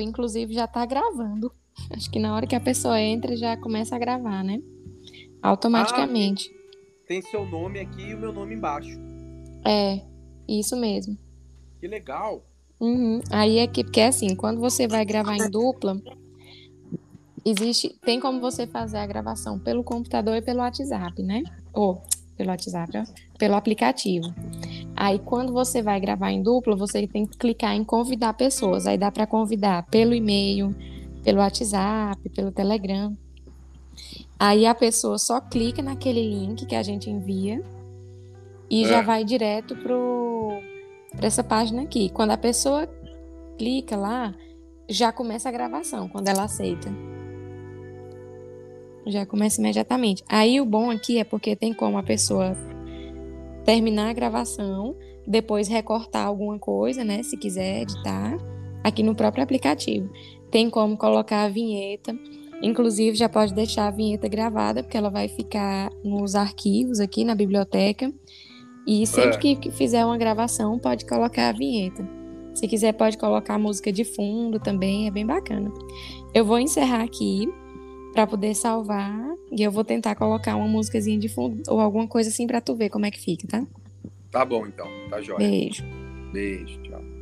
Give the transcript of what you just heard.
inclusive, já está gravando. Acho que na hora que a pessoa entra, já começa a gravar, né? Automaticamente. Ah, tem seu nome aqui e o meu nome embaixo. É, isso mesmo. Que legal. Uhum. Aí é que, porque é assim, quando você vai gravar em dupla, existe, tem como você fazer a gravação pelo computador e pelo WhatsApp, né? Ou pelo WhatsApp, ó, pelo aplicativo. Aí quando você vai gravar em dupla, você tem que clicar em convidar pessoas. Aí dá para convidar pelo e-mail, pelo WhatsApp, pelo Telegram. Aí a pessoa só clica naquele link que a gente envia e é. já vai direto para essa página aqui. Quando a pessoa clica lá, já começa a gravação, quando ela aceita. Já começa imediatamente. Aí o bom aqui é porque tem como a pessoa terminar a gravação, depois recortar alguma coisa, né, se quiser editar, aqui no próprio aplicativo. Tem como colocar a vinheta. Inclusive, já pode deixar a vinheta gravada, porque ela vai ficar nos arquivos aqui na biblioteca. E sempre é. que fizer uma gravação, pode colocar a vinheta. Se quiser, pode colocar a música de fundo também, é bem bacana. Eu vou encerrar aqui para poder salvar e eu vou tentar colocar uma músicazinha de fundo ou alguma coisa assim para tu ver como é que fica, tá? Tá bom então, tá jóia. Beijo. Beijo, tchau.